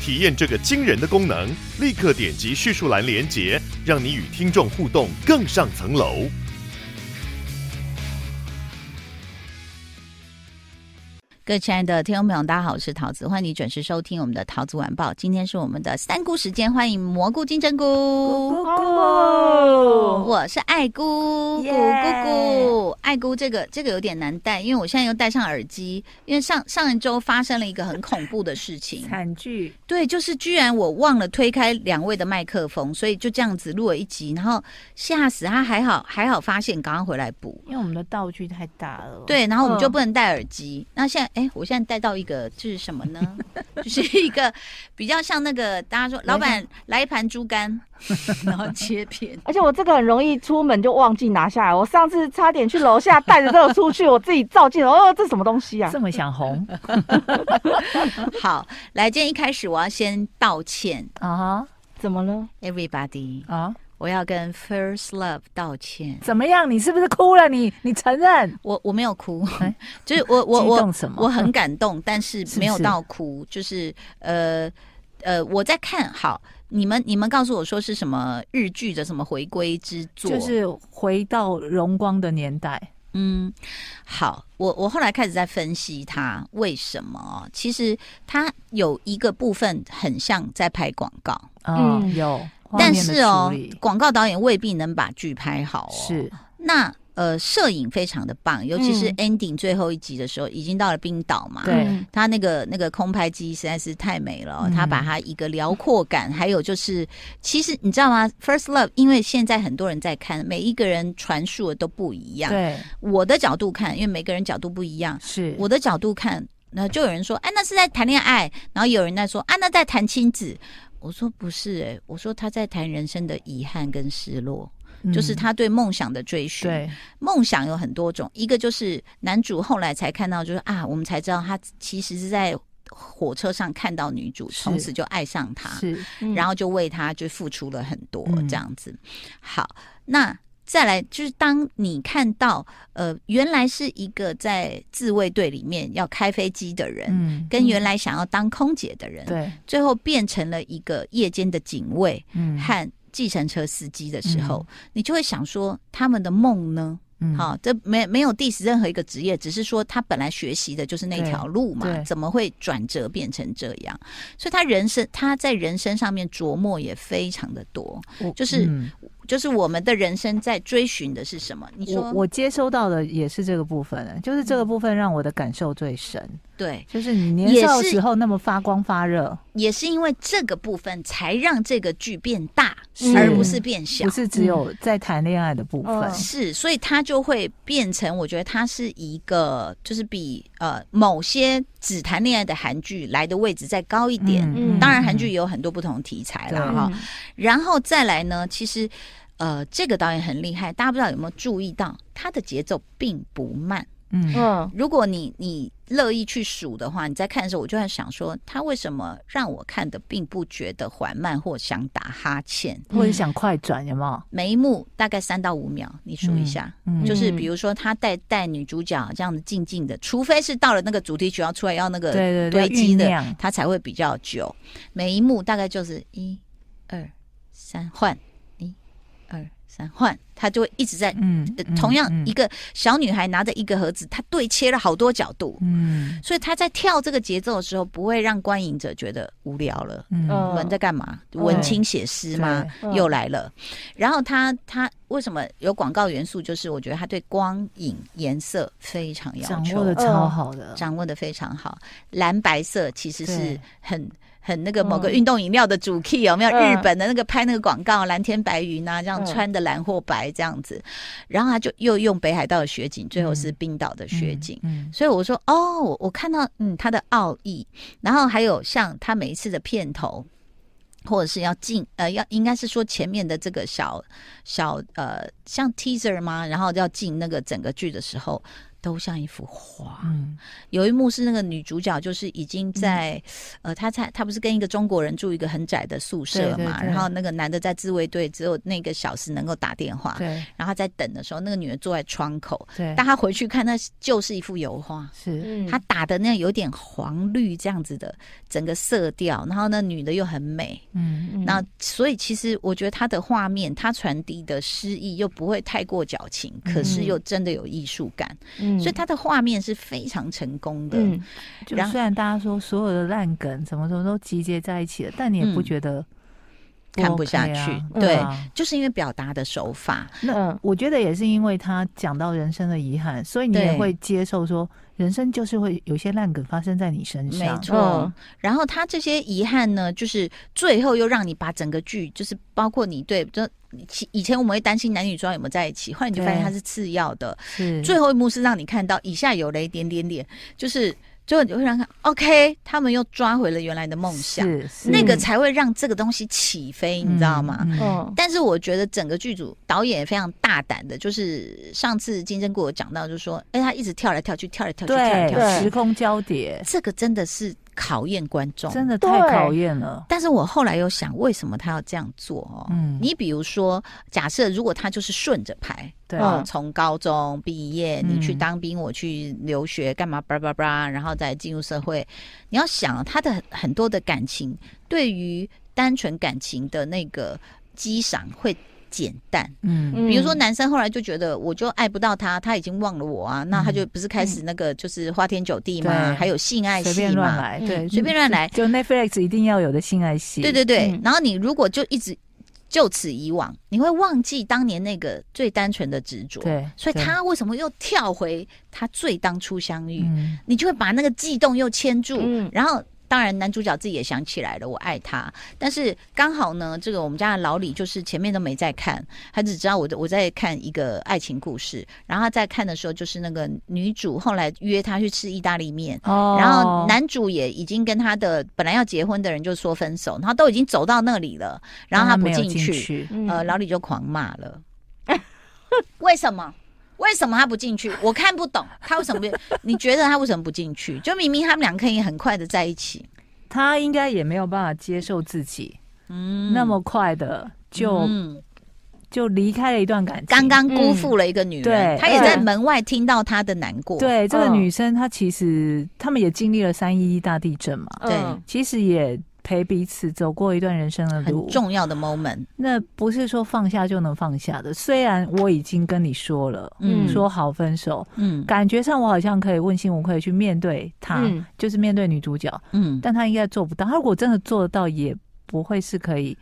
体验这个惊人的功能，立刻点击叙述栏连接，让你与听众互动更上层楼。各位亲爱的听众朋友，大家好，我是桃子，欢迎你准时收听我们的桃子晚报。今天是我们的三姑时间，欢迎蘑菇金针菇，菇菇菇，我是爱菇，菇菇菇，爱姑这个这个有点难带，因为我现在又戴上耳机，因为上上一周发生了一个很恐怖的事情，惨剧。对，就是居然我忘了推开两位的麦克风，所以就这样子录了一集，然后吓死他，还好还好发现，刚刚回来补，因为我们的道具太大了，对，然后我们就不能戴耳机，嗯、那现在。哎，我现在戴到一个，这是什么呢？就是一个比较像那个大家说，老板来一盘猪肝，然后切片。而且我这个很容易出门就忘记拿下来。我上次差点去楼下带着这个出去，我自己照镜，哦，这什么东西啊？这么想红？好，来，今天一开始我要先道歉啊！怎么了？Everybody 啊！我要跟 First Love 道歉。怎么样？你是不是哭了？你你承认？我我没有哭，就是我我我我很感动，但是没有到哭。是是就是呃呃，我在看好你们，你们告诉我说是什么日剧的什么回归之作，就是回到荣光的年代。嗯，好，我我后来开始在分析它为什么。其实它有一个部分很像在拍广告。嗯，有。但是哦，广告导演未必能把剧拍好哦。是，那呃，摄影非常的棒，尤其是 ending 最后一集的时候，嗯、已经到了冰岛嘛。对，他那个那个空拍机实在是太美了，嗯、他把它一个辽阔感，还有就是，其实你知道吗？First Love，因为现在很多人在看，每一个人传述的都不一样。对，我的角度看，因为每个人角度不一样，是我的角度看，那就有人说，哎，那是在谈恋爱，然后有人在说，啊，那在谈亲子。我说不是诶、欸，我说他在谈人生的遗憾跟失落，嗯、就是他对梦想的追寻。对，梦想有很多种，一个就是男主后来才看到，就是啊，我们才知道他其实是在火车上看到女主，从此就爱上她，是，然后就为她就付出了很多这样子。嗯、好，那。再来就是，当你看到呃，原来是一个在自卫队里面要开飞机的人，嗯，跟原来想要当空姐的人，对，最后变成了一个夜间的警卫，嗯，和计程车司机的时候，你就会想说，他们的梦呢？嗯，好，这没没有 diss 任何一个职业，只是说他本来学习的就是那条路嘛，怎么会转折变成这样？所以他人生他在人生上面琢磨也非常的多，就是。嗯就是我们的人生在追寻的是什么？你说我，我接收到的也是这个部分，就是这个部分让我的感受最深。对，就是你年少的时候那么发光发热，也是因为这个部分才让这个剧变大，而不是变小。不是只有在谈恋爱的部分，嗯、是，所以它就会变成，我觉得它是一个，就是比呃某些只谈恋爱的韩剧来的位置再高一点。嗯、当然，韩剧也有很多不同题材了哈。对然后再来呢，其实呃这个导演很厉害，大家不知道有没有注意到，他的节奏并不慢。嗯，如果你你乐意去数的话，你在看的时候，我就在想说，他为什么让我看的并不觉得缓慢，或想打哈欠，或者想快转，有没有？每一幕大概三到五秒，你数一下，就是比如说他带带女主角这样子静静的，除非是到了那个主题曲要出来要那个堆积的，他才会比较久。每一幕大概就是一、二、三换。换，他就会一直在，嗯，同样一个小女孩拿着一个盒子，她对切了好多角度，嗯，所以她在跳这个节奏的时候，不会让观影者觉得无聊了。嗯，我们在干嘛？文青写诗吗？又来了。然后他他为什么有广告元素？就是我觉得他对光影颜色非常要求，掌握的超好的，掌握的非常好。蓝白色其实是很。很那个某个运动饮料的主 key 有没有？日本的那个拍那个广告，蓝天白云啊，这样穿的蓝或白这样子，然后他就又用北海道的雪景，最后是冰岛的雪景。嗯，所以我说哦，我看到嗯他的奥义，然后还有像他每一次的片头，或者是要进呃，要应该是说前面的这个小小呃，像 teaser 吗？然后要进那个整个剧的时候。都像一幅画。嗯，有一幕是那个女主角，就是已经在，嗯、呃，她在她不是跟一个中国人住一个很窄的宿舍嘛，对对对，然后那个男的在自卫队，只有那个小时能够打电话。对，然后在等的时候，那个女的坐在窗口。对，但她回去看，那就是一幅油画。是，她打的那样有点黄绿这样子的整个色调，然后那女的又很美。嗯，那所以其实我觉得她的画面，她传递的诗意又不会太过矫情，嗯、可是又真的有艺术感。嗯所以他的画面是非常成功的。嗯，就虽然大家说所有的烂梗什么什么都集结在一起了，但你也不觉得看不下去。对，嗯、就是因为表达的手法。那我觉得也是因为他讲到人生的遗憾，所以你也会接受说，人生就是会有些烂梗发生在你身上。没错。嗯、然后他这些遗憾呢，就是最后又让你把整个剧，就是包括你对就。以前我们会担心男女主角有没有在一起，后来你就发现他是次要的。最后一幕是让你看到以下有雷点点点，就是最后你会让他，OK，他们又抓回了原来的梦想，那个才会让这个东西起飞，你知道吗？嗯。嗯，但是我觉得整个剧组导演也非常大胆的，就是上次金针菇有讲到，就是说，哎，他一直跳来跳去，跳来跳去，跳来跳去，时空交叠，这个真的是。考验观众，真的太考验了。但是我后来又想，为什么他要这样做？哦，嗯，你比如说，假设如果他就是顺着排，对，从高中毕业，你去当兵，我去留学，干嘛？叭叭叭，然后再进入社会。你要想他的很多的感情，对于单纯感情的那个激赏会。简单，嗯，比如说男生后来就觉得我就爱不到他，他已经忘了我啊，那他就不是开始那个就是花天酒地嘛，还有性爱戏嘛，对，随便乱来，就 Netflix 一定要有的性爱戏，对对对。然后你如果就一直就此以往，你会忘记当年那个最单纯的执着，对。所以他为什么又跳回他最当初相遇？你就会把那个悸动又牵住，然后。当然，男主角自己也想起来了，我爱他。但是刚好呢，这个我们家的老李就是前面都没在看，他只知道我我在看一个爱情故事。然后他在看的时候，就是那个女主后来约他去吃意大利面，哦，然后男主也已经跟他的本来要结婚的人就说分手，然后都已经走到那里了，然后他不进去，去呃，老李就狂骂了，为什么？为什么他不进去？我看不懂他为什么不？你觉得他为什么不进去？就明明他们两个可以很快的在一起，他应该也没有办法接受自己，嗯，那么快的就、嗯、就离开了一段感情，刚刚辜负了一个女人。对、嗯，他也在门外听到他的难过。对，这个女生她其实他们也经历了三一一大地震嘛，对，其实也。陪彼此走过一段人生的路，很重要的 moment。那不是说放下就能放下的。虽然我已经跟你说了，嗯，说好分手，嗯，感觉上我好像可以问心无愧去面对他，嗯，就是面对女主角，嗯，但他应该做不到。他如果真的做得到，也不会是可以，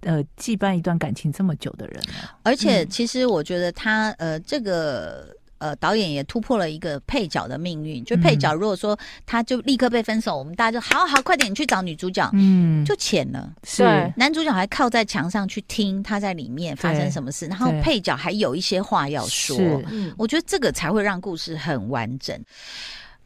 呃，羁绊一段感情这么久的人。而且，其实我觉得他，呃，这个。呃，导演也突破了一个配角的命运。就配角，如果说他就立刻被分手，嗯、我们大家就好好快点，去找女主角，嗯，就浅了。是。男主角还靠在墙上去听他在里面发生什么事，然后配角还有一些话要说。我觉得这个才会让故事很完整。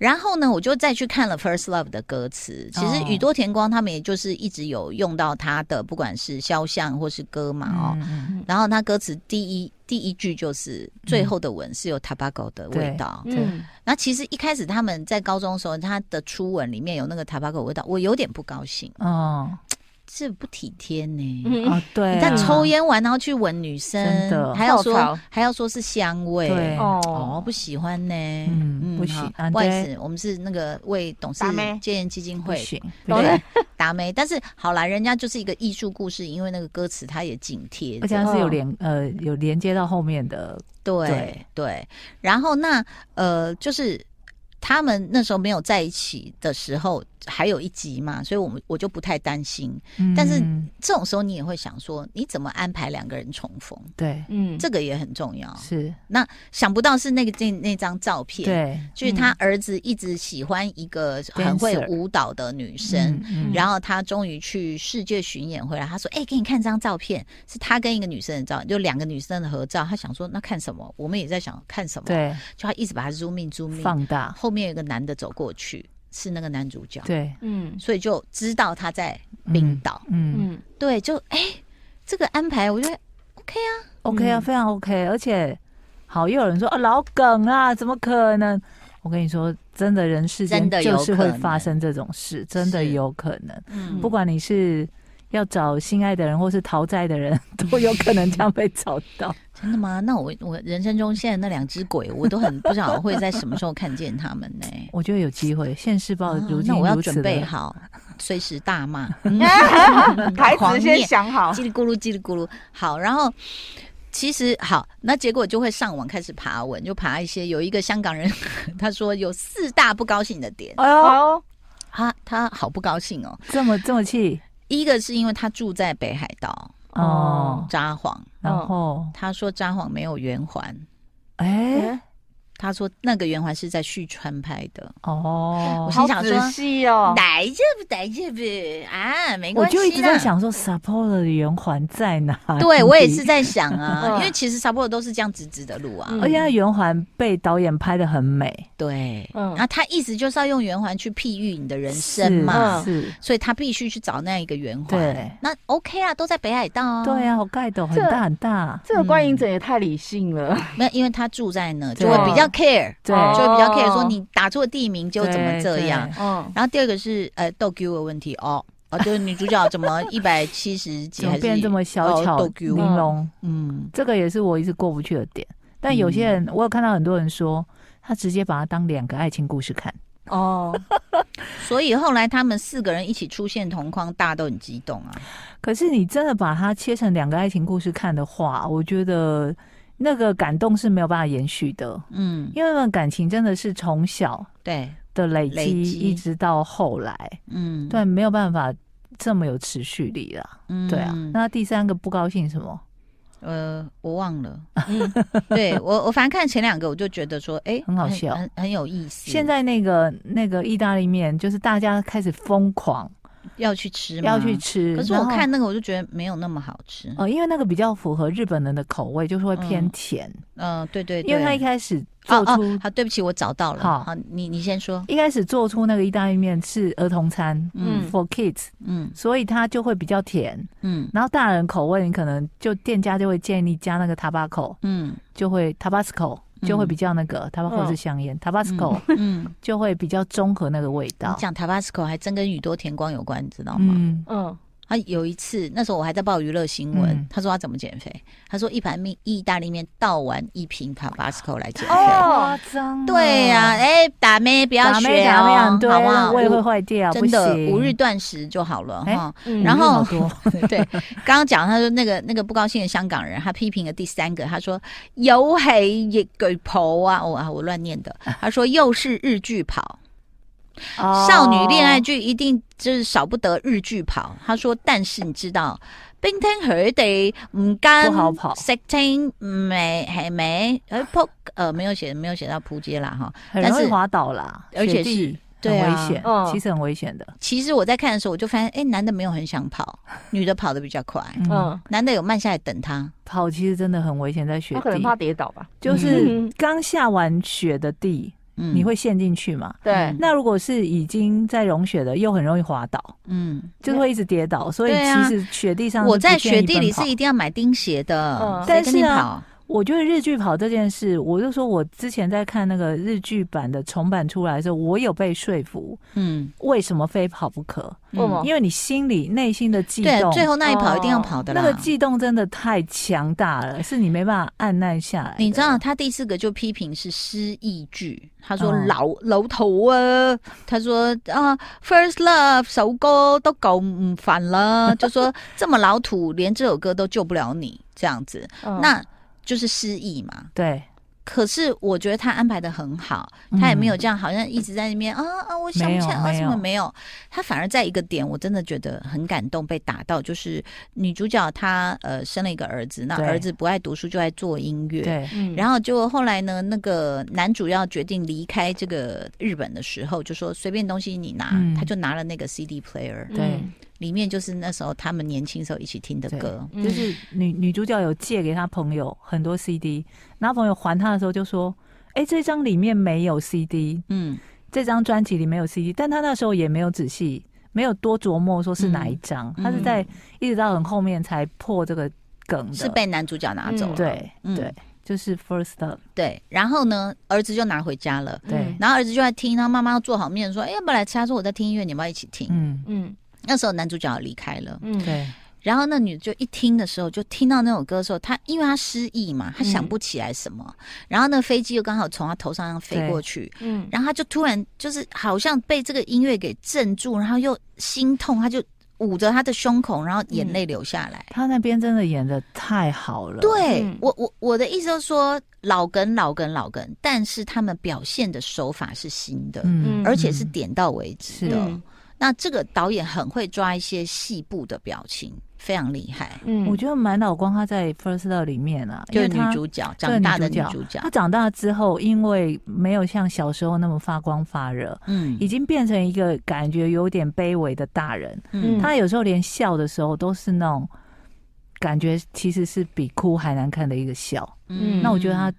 然后呢，我就再去看了《First Love》的歌词。其实宇多田光他们也就是一直有用到他的，不管是肖像或是歌嘛哦。嗯、然后他歌词第一第一句就是最后的吻是有 Tobacco 的味道。嗯，那其实一开始他们在高中的时候，他的初吻里面有那个 Tobacco 味道，我有点不高兴。哦。是不体贴呢？嗯、哦，对、啊，你在抽烟完然后去闻女生，还要说还要说是香味，对。哦，不喜欢呢，嗯，嗯不行，不好意思，我们是那个为董事戒烟基金会，对，达咩，但是好啦，人家就是一个艺术故事，因为那个歌词它也紧贴，而且它是有连呃有连接到后面的，对对，对，然后那呃就是他们那时候没有在一起的时候。还有一集嘛，所以我们我就不太担心。嗯、但是这种时候你也会想说，你怎么安排两个人重逢？对，嗯，这个也很重要。是，那想不到是那个那那张照片，对，就是他儿子一直喜欢一个很会舞蹈的女生，嗯、然后他终于去世界巡演回来，他说：“哎、欸，给你看这张照片，是他跟一个女生的照，就两个女生的合照。”他想说：“那看什么？”我们也在想看什么。对，就他一直把它 zoom in zoom in 放大，后面有个男的走过去。是那个男主角，对，嗯，所以就知道他在冰岛。嗯嗯，对，就哎、欸，这个安排我觉得 OK 啊，OK 啊，非常 OK。而且好，又有人说啊，老梗啊，怎么可能？我跟你说，真的人世间就是会发生这种事，真的有可能。嗯，不管你是要找心爱的人，或是逃债的人，都有可能这样被找到。真的吗？那我我人生中现在那两只鬼，我都很不知道会在什么时候看见他们呢？我觉得有机会。现世报如今如此、啊、那我要准备好，随时大骂，台词先想好，叽里咕噜，叽里咕噜。好，然后其实好，那结果就会上网开始爬文，就爬一些有一个香港人，他说有四大不高兴的点。哎呦，他他好不高兴哦，这么这么气。一个是因为他住在北海道。哦，札幌，然后他说札幌没有圆环，哎、欸。他说那个圆环是在旭川拍的哦，我心想说细哦，来这不来这不啊，没关系。我就一直在想说札幌的圆环在哪？对我也是在想啊，因为其实札幌都是这样直直的路啊，而且圆环被导演拍的很美。对，嗯，那他意思就是要用圆环去譬喻你的人生嘛，是，所以他必须去找那一个圆环。对，那 OK 啊，都在北海道。对啊，好盖的很大很大。这个观影者也太理性了，没有，因为他住在那，就会比较。care，对，就会比较 care，说你打错地名就怎么这样，嗯，然后第二个是呃逗 Q 的问题哦，哦，就是女主角怎么 一百七十几还是变这么小巧玲珑，嗯，这个也是我一直过不去的点。但有些人，我有看到很多人说，他直接把它当两个爱情故事看，哦，所以后来他们四个人一起出现同框，大家都很激动啊。可是你真的把它切成两个爱情故事看的话，我觉得。那个感动是没有办法延续的，嗯，因为那感情真的是从小对。的累积一直到后来，嗯，对，没有办法这么有持续力了，嗯，对啊。那第三个不高兴什么？呃，我忘了，嗯，对我我反正看前两个我就觉得说，哎，很好笑，很很有意思。现在那个那个意大利面就是大家开始疯狂。要去吃吗？要去吃。可是我看那个，我就觉得没有那么好吃。哦、呃，因为那个比较符合日本人的口味，就是会偏甜。嗯，呃、对，对对。因为他一开始做出，好，对不起，我找到了。好，好，你你先说。一开始做出那个意大利面是儿童餐，嗯，for kids，嗯，所以它就会比较甜，嗯。然后大人口味，你可能就店家就会建议加那个 Tabasco，嗯，就会 Tabasco。就会比较那个，塔巴或是香烟，Tabasco，嗯，就会比较中和那个味道。你讲 Tabasco 还真跟宇多田光有关，你知道吗？嗯。嗯他有一次，那时候我还在报娱乐新闻。他说他怎么减肥？他说一盘面意大利面倒完一瓶 Tabasco 来减肥。夸张！对呀，哎，打咩不要学哦，好不好？胃会坏掉，真的五日断食就好了哈。然后 对，刚刚讲他说那个那个不高兴的香港人，他批评了第三个，他说有戏亦巨跑啊，我啊我乱念的。他说又是日剧跑。少女恋爱剧一定就是少不得日剧跑。他说，但是你知道，冰天雪地唔跟不好跑，石青没系没呃扑呃没有写没有写到扑街啦哈，很容易滑倒啦，而且是很危险，其实很危险的。其实我在看的时候，我就发现，哎，男的没有很想跑，女的跑的比较快，嗯，男的有慢下来等他。跑，其实真的很危险，在雪地，他可能怕跌倒吧，就是刚下完雪的地。你会陷进去嘛？对。那如果是已经在融雪的，又很容易滑倒，嗯，就会一直跌倒。所以其实雪地上，我在雪地里是一定要买钉鞋的。但是啊，我觉得日剧跑这件事，我就说我之前在看那个日剧版的重版出来的时候，我有被说服。嗯，为什么非跑不可？嗯，因为你心里内心的悸动，对，最后那一跑一定要跑的啦。那个悸动真的太强大了，是你没办法按捺下来。你知道他第四个就批评是失忆剧。他说老老头啊，他说啊，First Love 首歌都搞反了，就说 这么老土，连这首歌都救不了你这样子，那就是失忆嘛。对。可是我觉得他安排的很好，他也没有这样，好像一直在那边、嗯、啊啊，我想不起来为什么没有。他反而在一个点，我真的觉得很感动，被打到，就是女主角她呃生了一个儿子，那儿子不爱读书，就爱做音乐。对，然后就后来呢，那个男主要决定离开这个日本的时候，就说随便东西你拿，嗯、他就拿了那个 CD player。对。里面就是那时候他们年轻时候一起听的歌，就是女女主角有借给她朋友很多 CD，然后朋友还她的时候就说：“哎、欸，这张里面没有 CD，嗯，这张专辑里没有 CD。”但她那时候也没有仔细没有多琢磨说是哪一张，他是在一直到很后面才破这个梗的，是被男主角拿走了。对对，就是 first。对，然后呢，儿子就拿回家了。对，然后儿子就在听，然后妈妈要做好面说：“哎，要不来吃？”他说：“我在听音乐，你们要一起听。”嗯嗯。那时候男主角离开了。嗯，对。然后那女就一听的时候，就听到那首歌的时候，她因为她失忆嘛，她想不起来什么。嗯、然后那飞机又刚好从她头上飞过去，嗯，然后她就突然就是好像被这个音乐给镇住，然后又心痛，她就捂着她的胸口，然后眼泪流下来。她、嗯、那边真的演的太好了。对、嗯、我我我的意思就是说老梗老梗老梗，但是他们表现的手法是新的，嗯，而且是点到为止的。嗯、那这个导演很会抓一些细部的表情。非常厉害，嗯，我觉得满岛光他在《First Love》里面啊，就是女主角长大的女主角。她长大之后，因为没有像小时候那么发光发热，嗯，已经变成一个感觉有点卑微的大人。嗯，她有时候连笑的时候都是那种感觉，其实是比哭还难看的一个笑。嗯，那我觉得她。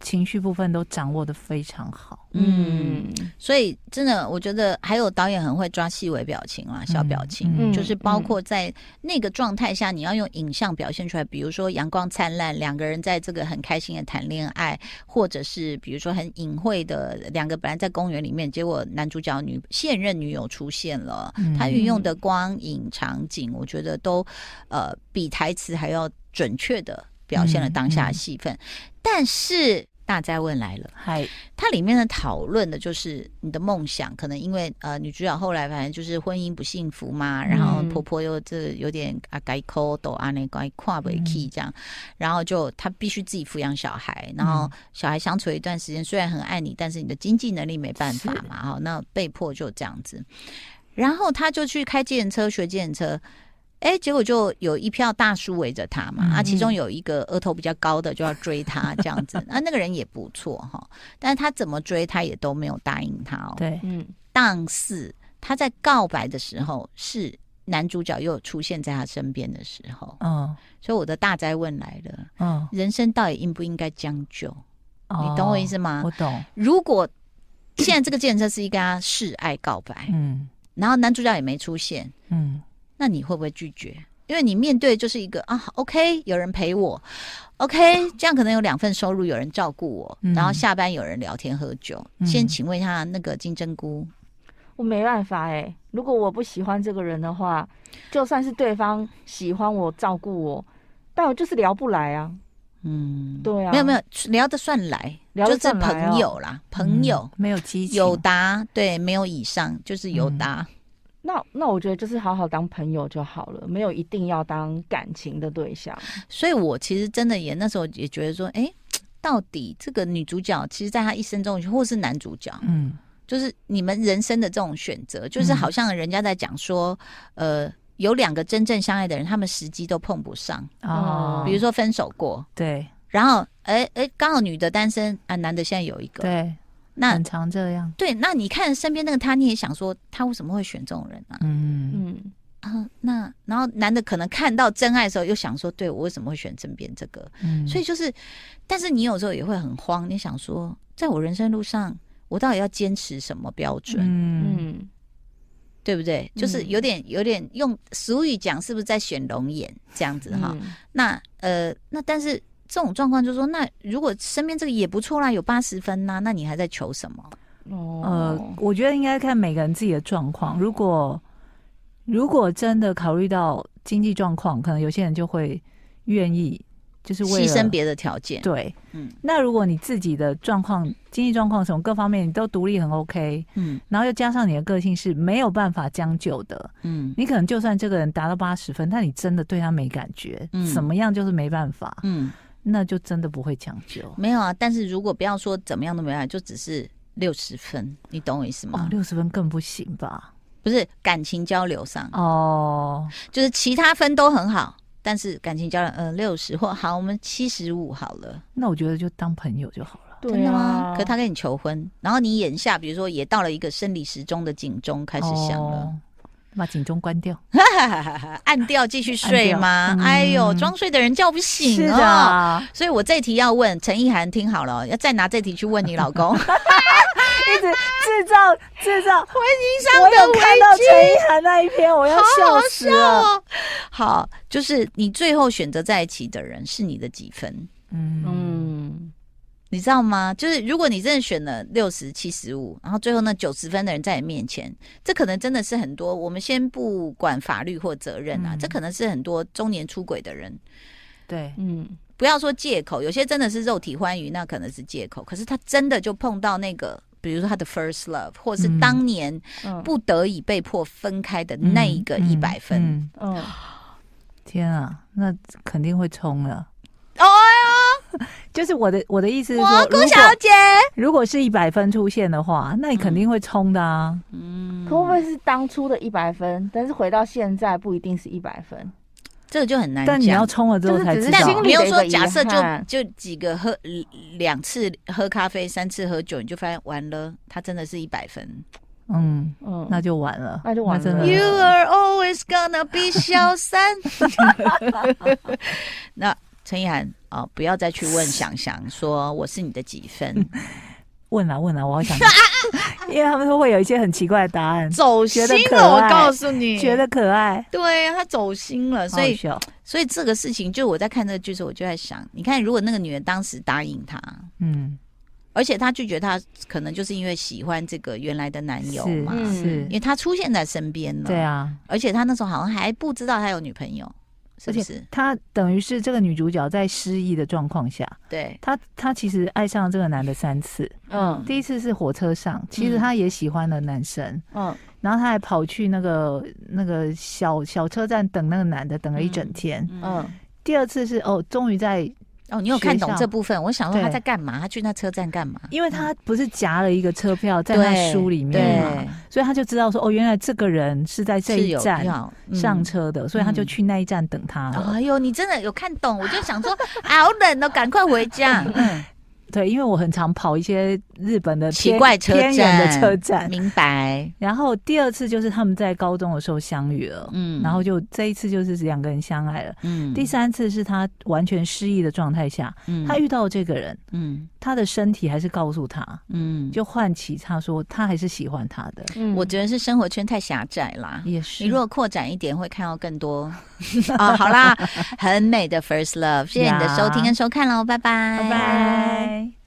情绪部分都掌握的非常好，嗯，所以真的，我觉得还有导演很会抓细微表情啊，小表情，嗯、就是包括在那个状态下，你要用影像表现出来，比如说阳光灿烂，两个人在这个很开心的谈恋爱，或者是比如说很隐晦的两个本来在公园里面，结果男主角女现任女友出现了，他运用的光影场景，我觉得都呃比台词还要准确的。表现了当下的戏份，嗯嗯、但是大灾问来了，嗨，它里面的讨论的就是你的梦想，可能因为呃女主角后来反正就是婚姻不幸福嘛，然后婆婆又这有点啊改口都啊那该跨不去这样，然后就她必须自己抚养小孩，然后小孩相处一段时间，虽然很爱你，但是你的经济能力没办法嘛，哈，那被迫就这样子，然后他就去开计程车学计程车。哎，结果就有一票大叔围着他嘛，嗯、啊，其中有一个额头比较高的就要追他这样子，啊，那个人也不错哈，但是他怎么追他也都没有答应他哦。对，嗯，但是他在告白的时候，是男主角又出现在他身边的时候，嗯，所以我的大灾问来了，嗯，人生到底应不应该将就？哦、你懂我意思吗？我懂。如果现在这个计程车司机跟他示爱告白，嗯，然后男主角也没出现，嗯。那你会不会拒绝？因为你面对就是一个啊，OK，有人陪我，OK，这样可能有两份收入，有人照顾我，嗯、然后下班有人聊天喝酒。嗯、先请问一下那个金针菇，我没办法哎、欸，如果我不喜欢这个人的话，就算是对方喜欢我、照顾我，但我就是聊不来啊。嗯，对啊，没有没有聊得算来，聊得算来、哦、就是朋友啦，朋友、嗯、没有激情，有答对，没有以上就是有答。嗯那那我觉得就是好好当朋友就好了，没有一定要当感情的对象。所以我其实真的也那时候也觉得说，哎、欸，到底这个女主角，其实在她一生中，或是男主角，嗯，就是你们人生的这种选择，就是好像人家在讲说，嗯、呃，有两个真正相爱的人，他们时机都碰不上哦。比如说分手过，对，然后哎哎，刚、好女的单身啊，男的现在有一个，对。那很常这样，对。那你看身边那个他，你也想说他为什么会选这种人呢、啊？嗯嗯啊，那然后男的可能看到真爱的时候，又想说，对我为什么会选身边这个？嗯，所以就是，但是你有时候也会很慌，你想说，在我人生路上，我到底要坚持什么标准？嗯，对不对？就是有点有点用俗语讲，是不是在选龙眼这样子哈？嗯、那呃，那但是。这种状况就是说，那如果身边这个也不错啦，有八十分呐、啊，那你还在求什么？哦，呃，我觉得应该看每个人自己的状况。如果如果真的考虑到经济状况，可能有些人就会愿意，就是牺牲别的条件。对，嗯。那如果你自己的状况、经济状况什么各方面你都独立很 OK，嗯，然后又加上你的个性是没有办法将就的，嗯，你可能就算这个人达到八十分，但你真的对他没感觉，嗯，怎么样就是没办法，嗯。那就真的不会讲究，没有啊。但是如果不要说怎么样都没办法，就只是六十分，你懂我意思吗？哦，六十分更不行吧？不是感情交流上哦，就是其他分都很好，但是感情交流，呃，六十或好，我们七十五好了。那我觉得就当朋友就好了。真的吗？可他跟你求婚，然后你眼下比如说也到了一个生理时钟的警钟开始响了。哦把警钟关掉，按掉继续睡吗？嗯、哎呦，装睡的人叫不醒哦。的所以我这题要问陈意涵，听好了，要再拿这题去问你老公。一直制造制造婚姻上的危机。我有看到陈意涵那一篇，我要笑死了。好，好，哦、好，就是你最后选择在一起的人是你的几分？嗯。嗯你知道吗？就是如果你真的选了六十七十五，然后最后那九十分的人在你面前，这可能真的是很多。我们先不管法律或责任啊，嗯、这可能是很多中年出轨的人。对，嗯，不要说借口，有些真的是肉体欢愉，那可能是借口。可是他真的就碰到那个，比如说他的 first love，或是当年不得已被迫分开的那一个一百分。嗯，嗯，嗯，天啊，那肯定会冲了。就是我的我的意思是说，蘑菇小姐，如果是一百分出现的话，那你肯定会冲的啊。嗯，可会不会是当初的一百分，但是回到现在不一定是一百分，这个就很难讲。但你要冲了之后才知道。但没有说假设就就几个喝两次喝咖啡，三次喝酒，你就发现完了，他真的是一百分。嗯嗯，那就完了，那就完了。You are always gonna be 小三。那。陈意涵啊，不要再去问想想说我是你的几分？问了问了，我好想，因为他们说会有一些很奇怪的答案，走心了。我告诉你，觉得可爱，对呀，他走心了，所以所以这个事情，就我在看这个剧时，我就在想，你看，如果那个女人当时答应他，嗯，而且他拒绝他，可能就是因为喜欢这个原来的男友嘛，是，因为他出现在身边了，对啊，而且他那时候好像还不知道他有女朋友。是是，而且她等于是这个女主角在失忆的状况下，对她，她其实爱上了这个男的三次。嗯，第一次是火车上，其实她也喜欢了男生。嗯，然后她还跑去那个那个小小车站等那个男的，等了一整天。嗯，嗯，第二次是哦，终于在。哦，你有看懂这部分？我想说他在干嘛？他去那车站干嘛？因为他不是夹了一个车票在他书里面嘛，所以他就知道说，哦，原来这个人是在这一站上车的，所以他就去那一站等他了。哎呦，你真的有看懂？我就想说，好冷哦，赶快回家。对，因为我很常跑一些日本的奇怪车站的车站，明白。然后第二次就是他们在高中的时候相遇了，嗯，然后就这一次就是两个人相爱了，嗯。第三次是他完全失忆的状态下，嗯，他遇到了这个人，嗯，他的身体还是告诉他，嗯，就唤起他说他还是喜欢他的。嗯，我觉得是生活圈太狭窄啦，也是。你如果扩展一点，会看到更多。啊，好啦，很美的 First Love，谢谢你的收听跟收看喽，拜拜，拜拜。